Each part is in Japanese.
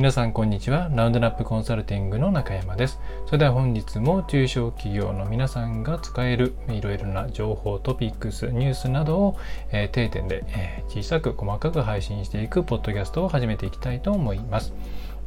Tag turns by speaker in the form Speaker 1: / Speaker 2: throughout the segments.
Speaker 1: 皆さんこんにちは。ラウンドナップコンサルティングの中山です。それでは本日も中小企業の皆さんが使えるいろいろな情報、トピックス、ニュースなどを、えー、定点で、えー、小さく細かく配信していくポッドキャストを始めていきたいと思います。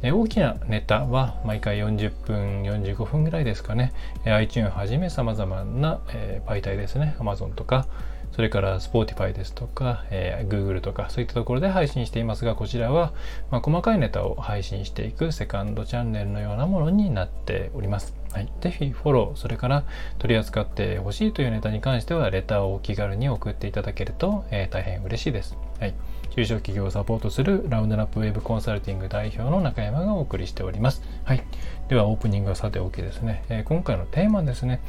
Speaker 1: 大きなネタは毎回40分、45分ぐらいですかね。iTunes はじめ様々な、え媒体ですね。Amazon とか、それから Spotify ですとか、えー、Google とかそういったところで配信していますが、こちらは、まあ、細かいネタを配信していくセカンドチャンネルのようなものになっております。はい、ぜひフォロー、それから取り扱ってほしいというネタに関しては、レターをお気軽に送っていただけると、えー、大変嬉しいです。はい中小企業をサポートするラウンドナップウェブコンサルティング代表の中山がお送りしております。はい。では、オープニングはさておきですね、えー、今回のテーマですね、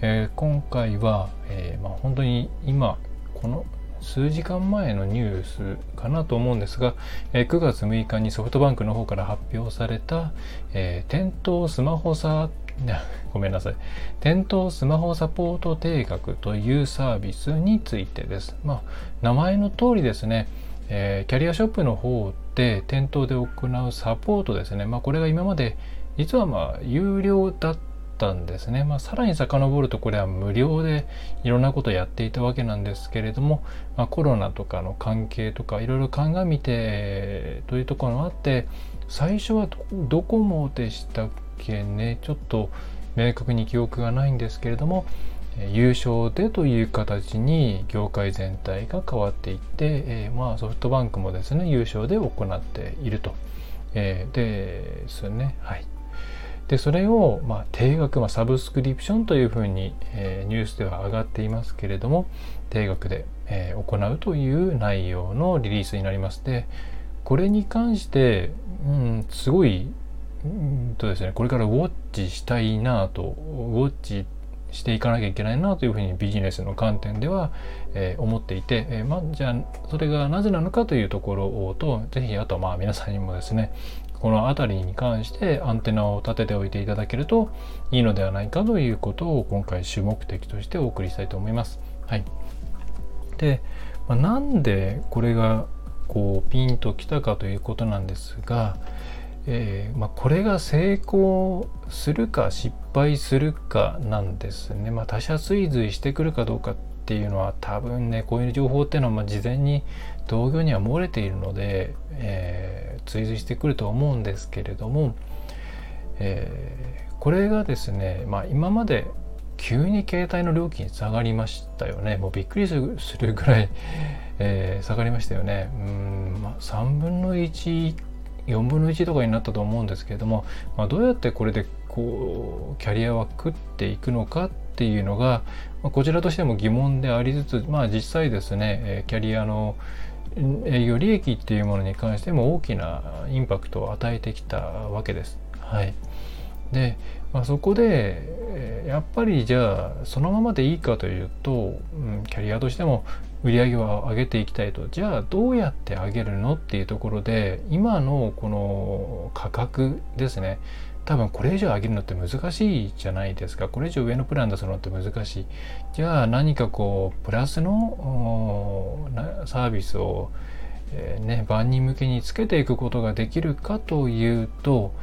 Speaker 1: えー、今回は、えー、まあ、本当に今、この数時間前のニュースかなと思うんですが、え、9月6日にソフトバンクの方から発表された、え、店頭スマホサ ごめんなさい。店頭スマホサポート定額というサービスについてです。まあ、名前の通りですね、えー、キャリアショップの方で店頭で行うサポートですね、まあ、これが今まで実はまあ有料だったんですね、まあ、さらに遡るとこれは無料でいろんなことをやっていたわけなんですけれども、まあ、コロナとかの関係とかいろいろ鑑みてというところもあって最初はドコモでしたっけね。ちょっと明確に記憶がないんですけれども優勝でという形に業界全体が変わっていって、えー、まあソフトバンクもですね優勝で行っていると、えー、ですね。はい。でそれを、まあ、定額、まあ、サブスクリプションというふうに、えー、ニュースでは上がっていますけれども定額で、え、行うという内容のリリースになりますでこれに関して、うん、すごい、うんとですね、これからウォッチしたいなとウォッチしていかなきゃいけないなというふうにビジネスの観点では、えー、思っていて、えー、まあ、じゃあそれがなぜなのかというところと是非あとまあ皆さんにもですねこの辺りに関してアンテナを立てておいていただけるといいのではないかということを今回主目的としてお送りしたいと思います。はい、で、まあ、なんでこれがこうピンときたかということなんですが、えー、まあ、これが成功するか失敗するかなんですね。まあ、他者追随してくるかどうかっていうのは多分ねこういう情報っていうのはま事前に同業には漏れているので、えー、追随してくると思うんですけれども、えー、これがですね、まあ、今まで急に携帯の料金下がりましたよねもうびっくりするぐらい、えー、下がりましたよねうん、まあ、3分の1 4分の1とかになったと思うんですけれども、まあ、どうやってこれでこうキャリアは食っていくのかっていうのが、まあ、こちらとしても疑問でありつつ、まあ、実際ですねキャリアの営業利益っていうものに関しても大きなインパクトを与えてきたわけです。はい、で、まあ、そこでやっぱりじゃあそのままでいいかというと、うん、キャリアとしても売り上げを上げていきたいと。じゃあどうやって上げるのっていうところで今のこの価格ですね。多分これ以上上げるのって難しいじゃないですか。これ以上上のプラン出すのって難しい。じゃあ何かこうプラスのサービスを、えー、ね万人向けにつけていくことができるかというと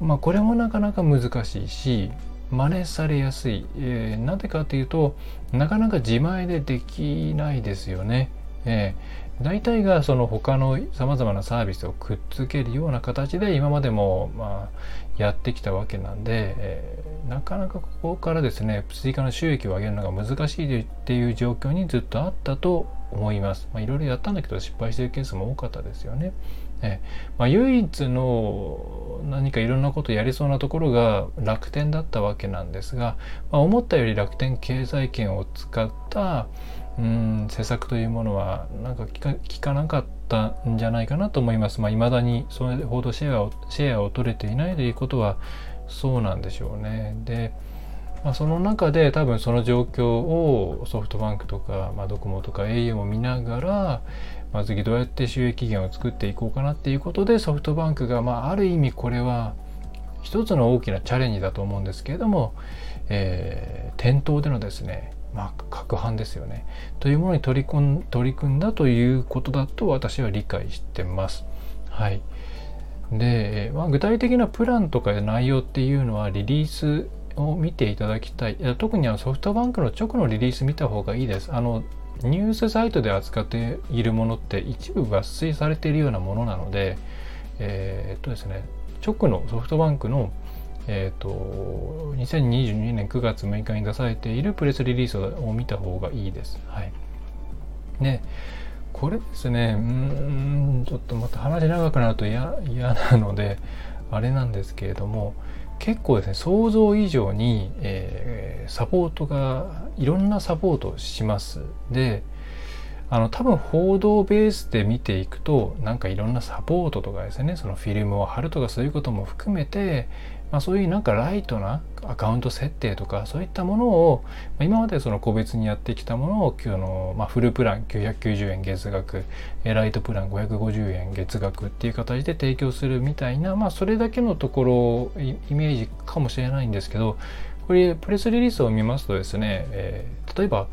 Speaker 1: まあこれもなかなか難しいし真似されやすい、えー、なぜかというとなかなか自前でできないですよね。えー、大体がその他のさまざまなサービスをくっつけるような形で今までもまあやってきたわけなんで、えー、なかなかここからですね追加の収益を上げるのが難しいっていう状況にずっとあったと思います。まあ、いろいろやったんだけど失敗してるケースも多かったですよね。えまあ、唯一の何かいろんなことやりそうなところが楽天だったわけなんですが、まあ、思ったより楽天経済圏を使ったうん施策というものはなんか効かなかったんじゃないかなと思います。まあ、未だにそれほどシェアをシェアを取れていないということはそうなんでしょうね。でまあ、その中で多分その状況をソフトバンクとか、まあ、ドコモとか au も見ながら、まあ、次どうやって収益源を作っていこうかなっていうことでソフトバンクが、まあ、ある意味これは一つの大きなチャレンジだと思うんですけれども、えー、店頭でのですねまあ、攪拌ですよね。というものに取り組ん取り組んだということだと私は理解してます。はい。で、まあ、具体的なプランとか内容っていうのはリリースを見ていただきたい。特にあのソフトバンクの直のリリース見た方がいいです。あのニュースサイトで扱っているものって一部抜粋されているようなものなので、えー、っとですね、直のソフトバンクのえっ、と、2022年9月6日に出されているプレスリリースを見た方がいいです。はい。で、これですね、うん、ちょっとまた話長くなると嫌なので、あれなんですけれども、結構ですね、想像以上に、えー、サポートが、いろんなサポートをします。で、あの多分報道ベースで見ていくとなんかいろんなサポートとかですねそのフィルムを貼るとかそういうことも含めて、まあ、そういうなんかライトなアカウント設定とかそういったものを、ま、今までその個別にやってきたものを今日の、まあ、フルプラン990円月額ライトプラン550円月額っていう形で提供するみたいな、まあ、それだけのところイメージかもしれないんですけどこれプレスリリースを見ますとですね、えー、例えば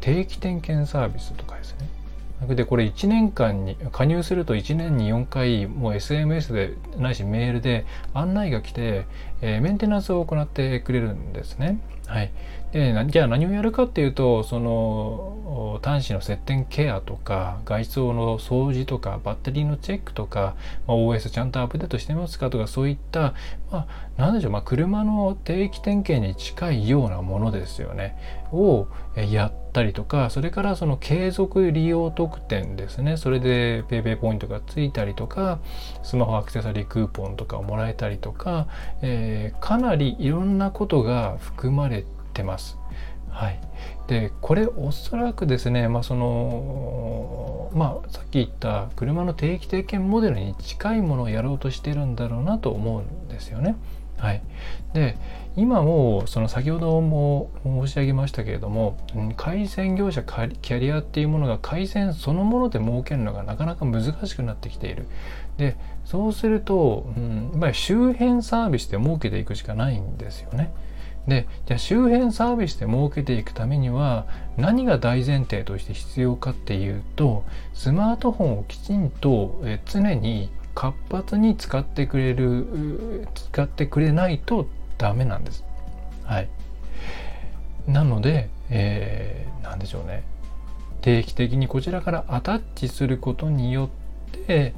Speaker 1: 定期点検サービスとかですね。でこれ1年間に加入すると1年に4回もう SMS でないしメールで案内が来て、えー、メンテナンスを行ってくれるんですね。はい、でじゃあ何をやるかっていうとその端子の接点ケアとか外装の掃除とかバッテリーのチェックとか、まあ、OS ちゃんとアップデートしてますかとかそういった、まあ、何でしょう、まあ、車の定期点検に近いようなものですよね。をやったりとかそれからその継続利用特典ですね。それで PayPay ポイントがついたりとかスマホアクセサリークーポンとかをもらえたりとか、えー、かなりいろんなことが含まれてます。はい、でこれおそらくですね、まあそのまあ、さっき言った車の定期点検モデルに近いものをやろうとしてるんだろうなと思うんですよね。はい、で今もその先ほども申し上げましたけれども回線業者キャリアっていうものが回線そのもので儲けるのがなかなか難しくなってきている。でそうすると、うん、まあ、周辺サービスで儲けていくしかないんですよね。でじゃあ周辺サービスで設けていくためには何が大前提として必要かっていうとスマートフォンをきちんと常に活発に使ってくれる使ってくれないとダメなんです。はい、なので、えー、何でしょうね。定期的にこちらからアタッチすることによって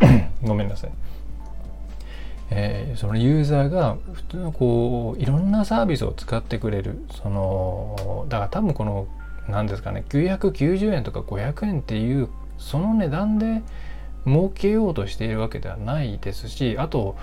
Speaker 1: ごめんなさい。えー、そのユーザーが普通のこういろんなサービスを使ってくれる。そのだから多分この何ですかね990円とか500円っていうその値段で儲けようとしているわけではないですしあと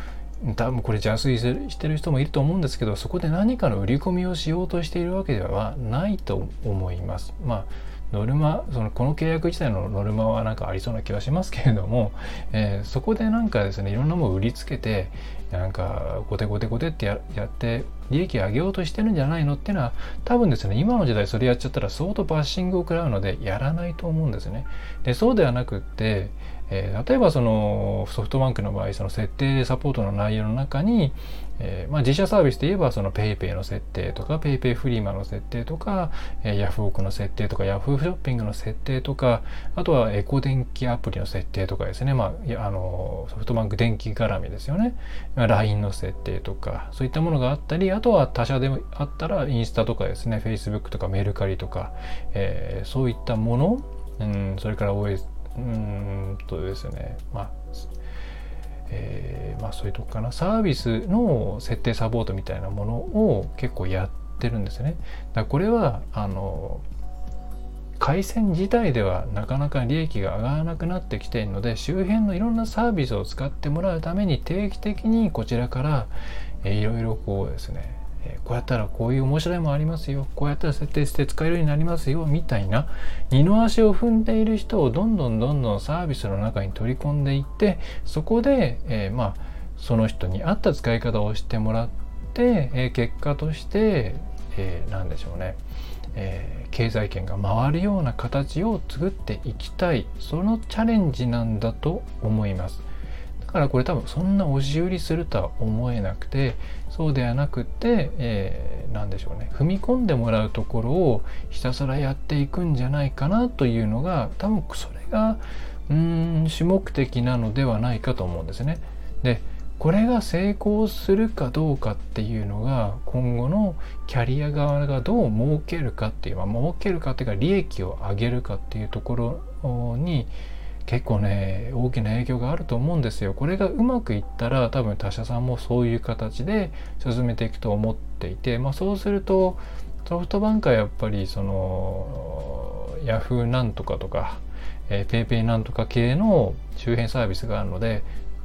Speaker 1: 多分これ邪推してる人もいると思うんですけどそこで何かの売り込みをしようとしているわけではないと思います。まあノルマそのこの契約自体のノルマはなんかありそうな気はしますけれども、えー、そこでなんかですねいろんなものを売りつけてなんかゴテゴテゴテってやって利益上げようとしてるんじゃないのっていうのは多分ですね今の時代それやっちゃったら相当バッシングを食らうのでやらないと思うんですね。でそうではなくってえー、例えばそのソフトバンクの場合その設定サポートの内容の中に、えー、まあ、自社サービスで言えばその PayPay の設定とか PayPay フリマの設定とか、えー、ヤフオクの設定とか Yahoo ショッピングの設定とかあとはエコ電気アプリの設定とかですね、まあ、あのソフトバンク電気絡みですよね。LINE の設定とかそういったものがあったりあとは他社でもあったらインスタとかですね。Facebook とかメルカリとか、えそういったもの。うん、それから OS うんとですねまあえー、まあそういうとこかなサービスの設定サポートみたいなものを結構やってるんですね。だこれはあの回線自体ではなかなか利益が上がらなくなってきているので周辺のいろんなサービスを使ってもらうために定期的にこちらから、いろいろこうですねえこうやったらこういう面白いもありますよ。こうやったら設定して使えるようになりますよ。みたいな。二の足を踏んでいる人をどんどんどんどんサービスの中に取り込んでいってそこで、えー、まあその人に合った使い方をしてもらって、えー、結果として、えー、何でしょうね、えー、経済圏が回るような形を作っていきたい。そのチャレンジなんだと思います。からこれ多分そんな押し売りするとは思えなくてそうではなくて、えー、何でしょうね踏み込んでもらうところをひたすらやっていくんじゃないかなというのが多分それがうん主目的なのではないかと思うんですね。でこれが成功するかどうかっていうのが今後のキャリア側がどう儲けるかっていう、まあ、儲けるかっていうか利益を上げるかっていうところに結構ね大きな影響があると思うんですよ。これがうまくいったら多分他社さんもそういう形で進めていくと思っていて、まあ、そうするとソフトバンクはやっぱりそのヤフーなんとかとか、えー、ペイペイなんとか系の周辺サービスがあるので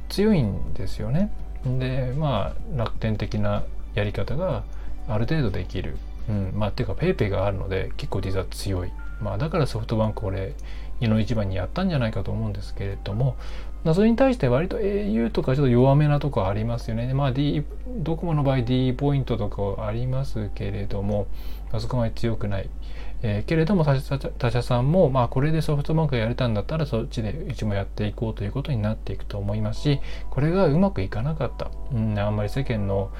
Speaker 1: 強いんですよね。でまあ楽天的なやり方がある程度できる。うん、まあっていうか PayPay があるので結構実は強い。まあだからソフトバンクこれ日の一番にやったんじゃないかと思うんですけれども、まあ、それに対して割と au とかちょっと弱めなとこありますよね。まあ D、ドコモの場合 D ポイントとかありますけれども、あそこまで強くない。えー、けれども他社さんも、まあ、これでソフトバンクがやれたんだったらそっちでうちもやっていこうということになっていくと思いますしこれがうまくいかなかった、うん、あんまり世間の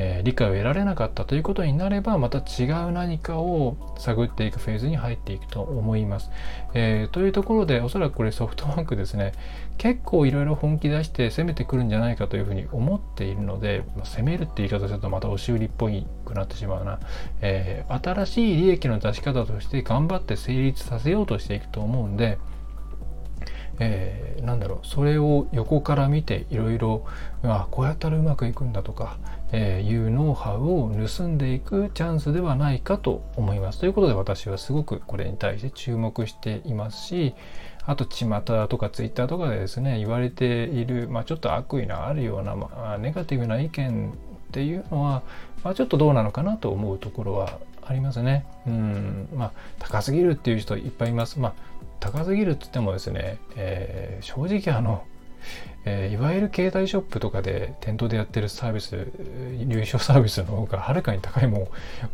Speaker 1: えー、理解を得られなかったということになればまた違う何かを探っていくフェーズに入っていくと思います。えー、というところでおそらくこれソフトバンクですね結構いろいろ本気出して攻めてくるんじゃないかというふうに思っているので、まあ、攻めるって言い方するとまた押し売りっぽいくなってしまうな、えー、新しい利益の出し方として頑張って成立させようとしていくと思うんでえー、なんだろうそれを横から見ていろいろこうやったらうまくいくんだとか、えー、いうノウハウを盗んでいくチャンスではないかと思います。ということで私はすごくこれに対して注目していますしあと巷とかツイッターとかでですね言われている、まあ、ちょっと悪意のあるような、まあ、ネガティブな意見っていうのは、まあ、ちょっとどうなのかなと思うところはありますね。うん、まあ高すぎるっていう人いっぱいいます。まあ高すぎるっつってもですね、えー、正直あの、えー、いわゆる携帯ショップとかで店頭でやってるサービス優勝サービスの方がはるかに高いもん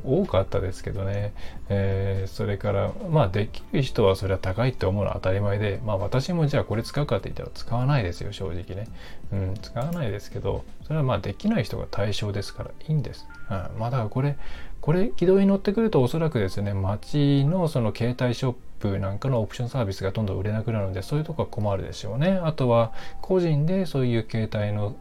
Speaker 1: 多かったですけどね、えー、それからまあできる人はそれは高いって思うのは当たり前でまあ私もじゃあこれ使うかって言ったら使わないですよ正直ね、うん、使わないですけどそれはまあできない人が対象ですからいいんです、うん、まあだからこれこれ軌道に乗ってくるとおそらくですね街のその携帯ショップなんかのオプションサービスがどんどん売れなくなるのでそういうとこは困るでしょうね。あとは個人でそういう携帯の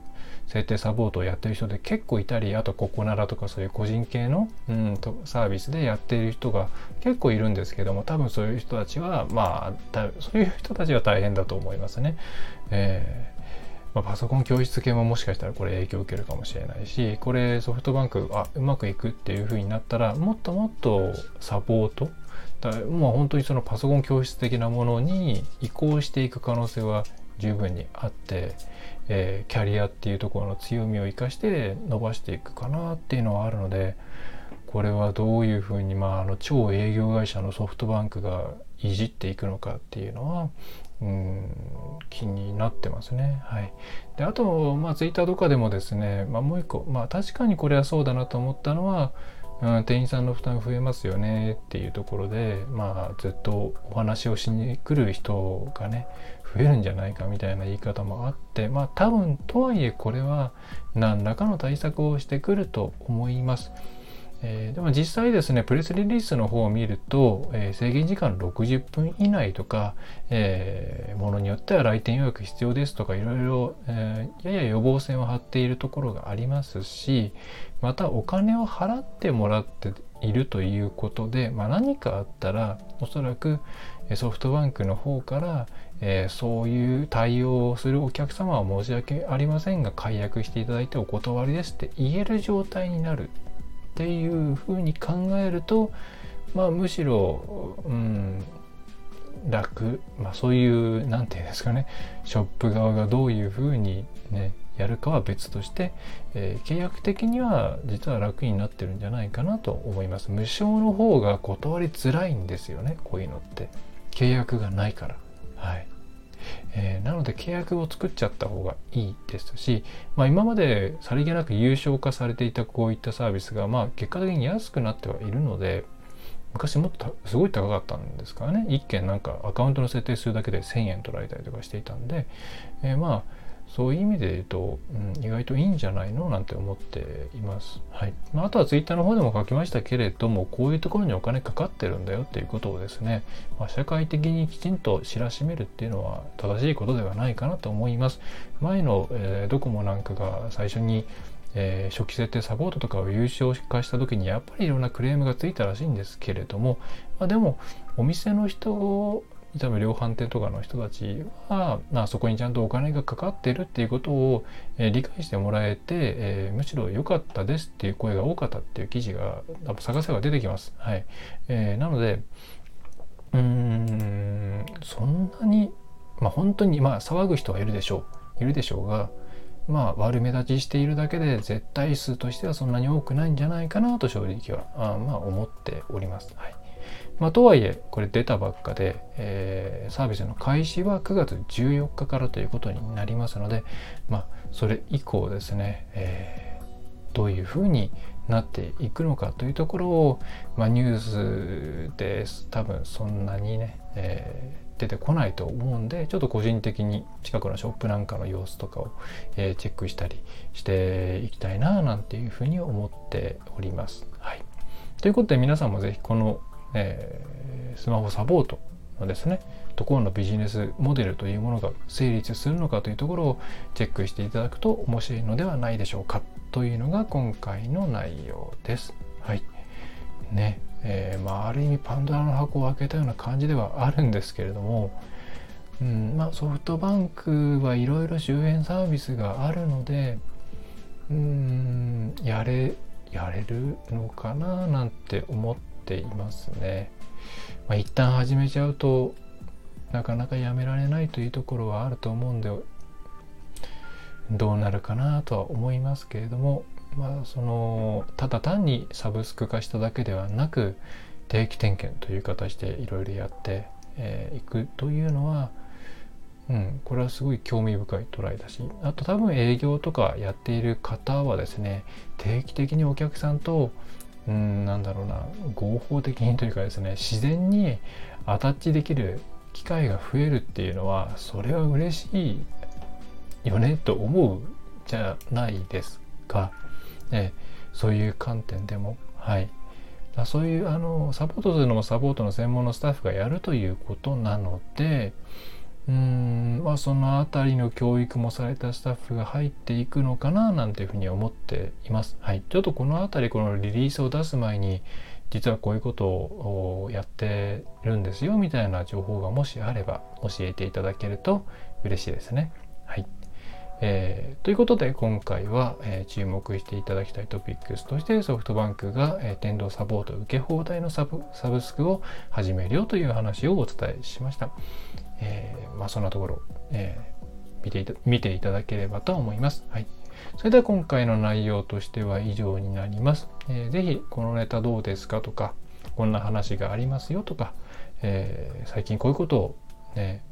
Speaker 1: 設定サポートをやってる人で結構いたりあとココナラとかそういう個人系の、うん、とサービスでやっている人が結構いるんですけども多分そういう人たちはまあそういう人たちは大変だと思いますね。えーまあ、パソコン教室系ももしかしたらこれ影響を受けるかもしれないしこれソフトバンクあうまくいくっていう風になったらもっともっとサポートだもう本当にそのパソコン教室的なものに移行していく可能性は十分にあって、えー、キャリアっていうところの強みを生かして伸ばしていくかなっていうのはあるのでこれはどういうふうに、まあ、あの超営業会社のソフトバンクがいじっていくのかっていうのはうん気になってますね。はい、であと、まあ、ツイッターとかでもですね、まあ、もう一個、まあ、確かにこれはそうだなと思ったのはうん、店員さんの負担増えますよねっていうところでまあずっとお話をしに来る人がね増えるんじゃないかみたいな言い方もあってまあ多分とはいえこれは何らかの対策をしてくると思います。えー、でも実際ですね、プレスリリースの方を見ると、えー、制限時間60分以内とか、えー、ものによっては来店予約必要ですとか、いろいろ、えやや予防線を張っているところがありますし、またお金を払ってもらっているということで、まあ、何かあったら、おそらくソフトバンクの方から、えそういう対応をするお客様は申し訳ありませんが解約していただいてお断りですって言える状態になる。っていうふうに考えると、まあ、むしろ、うん、楽、まあ、そういう何て言うんですかねショップ側がどういうふうにねやるかは別として、えー、契約的には実は楽になってるんじゃないかなと思います。無償の方が断りづらいんですよねこういうのって。契約がないから。はい。えー、なので契約を作っちゃった方がいいですし、まあ、今までさりげなく優勝化されていたこういったサービスが、まあ、結果的に安くなってはいるので昔もっとすごい高かったんですからね。1件なんかアカウントの設定するだけで1000円取られたりとかしていたんで、えー、まあそういう意味で言うと、うん、意外といいんじゃないのなんて思っています。はい。まあ、あとはツイッターの方でも書きましたけれども、こういうところにお金かかってるんだよっていうことをですね、まあ、社会的にきちんと知らしめるっていうのは正しいことではないかなと思います。前の、えー、ドコモなんかが最初にえー、初期設定サポートとかを優勝化した時にやっぱりいろんなクレームがついたらしいんですけれども、まあ、でもお店の人多分量販店とかの人たちは、まあ、そこにちゃんとお金がかかってるっていうことを、えー、理解してもらえて、えー、むしろ良かったですっていう声が多かったっていう記事が多分探せば出てきます。はい。えー、なので、うーん、そんなに、まあ本当に、まあ騒ぐ人はいるでしょう。いるでしょうが、まあ悪目立ちしているだけで絶対数としてはそんなに多くないんじゃないかなと正直はあまあ思っております。はい。まあ、とはいえこれ出たばっかで、えー、サービスの開始は9月14日からということになりますので、まあ、それ以降ですね、えー、どういうふうになっていくのかというところを、まあ、ニュースで多分そんなにね、えー、出てこないと思うんでちょっと個人的に近くのショップなんかの様子とかを、えー、チェックしたりしていきたいななんていうふうに思っております。はい、ということで皆さんも是非このえー、スマホサポートのですねところのビジネスモデルというものが成立するのかというところをチェックしていただくと面白いのではないでしょうかというのが今回の内容です。はい。ね。えー、まあある意味パンドラの箱を開けたような感じではあるんですけれども、うんまあ、ソフトバンクはいろいろ周辺サービスがあるのでうんやれやれるのかななんて思ってていますね。まあ、一旦始めちゃうとなかなかやめられないというところはあると思うんでどうなるかなとは思いますけれどもまあそのただ単にサブスク化しただけではなく定期点検という形でいろいろやってい、えー、くというのはうん、これはすごい興味深いトライだしあと多分営業とかやっている方はですね定期的にお客さんとうんなんだろうな合法的にというかですね自然にアタッチできる機会が増えるっていうのはそれは嬉しいよねと思うじゃないですか、えそういう観点でも。はい。そういうあのサポートするのもサポートの専門のスタッフがやるということなのでうんまあその辺りの教育もされたスタッフが入っていくのかななんていうふうに思っています。はい、ちょっとこの辺りこのリリースを出す前に実はこういうことをやってるんですよみたいな情報がもしあれば教えていただけると嬉しいですね。はい。えー、ということで今回は、えー、注目していただきたいトピックスとしてソフトバンクが、えー、天童サポート受け放題のサブサブスクを始めるよという話をお伝えしました。えー、まあ、そんなところ、えー、見ていた見ていただければと思います。はい。それでは今回の内容としては以上になります。えー、ぜひこのネタどうですかとか、こんな話がありますよとか、えー、最近こういうことを、ね、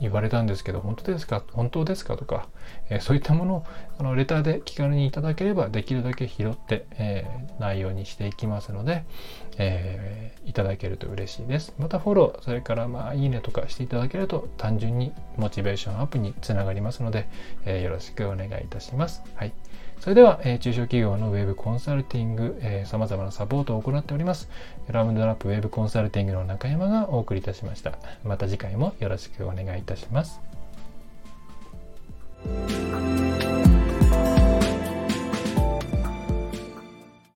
Speaker 1: 言われたんですけど本当ですか？本当ですか？とか、えー、そういったものをあのレターで気軽にいただければできるだけ拾って、えー、内容にしていきますので、えー、いただけると嬉しいです。またフォロー、それからまあいいねとかしていただけると単純にモチベーションアップにつながりますので、えよろしくお願いいたします。はい。それでは、えー、中小企業のウェブコンサルティング、えー、様々なサポートを行っております。ラウンドラップウェブコンサルティングの中山がお送りいたしました。また次回もよろしくお願いいたします。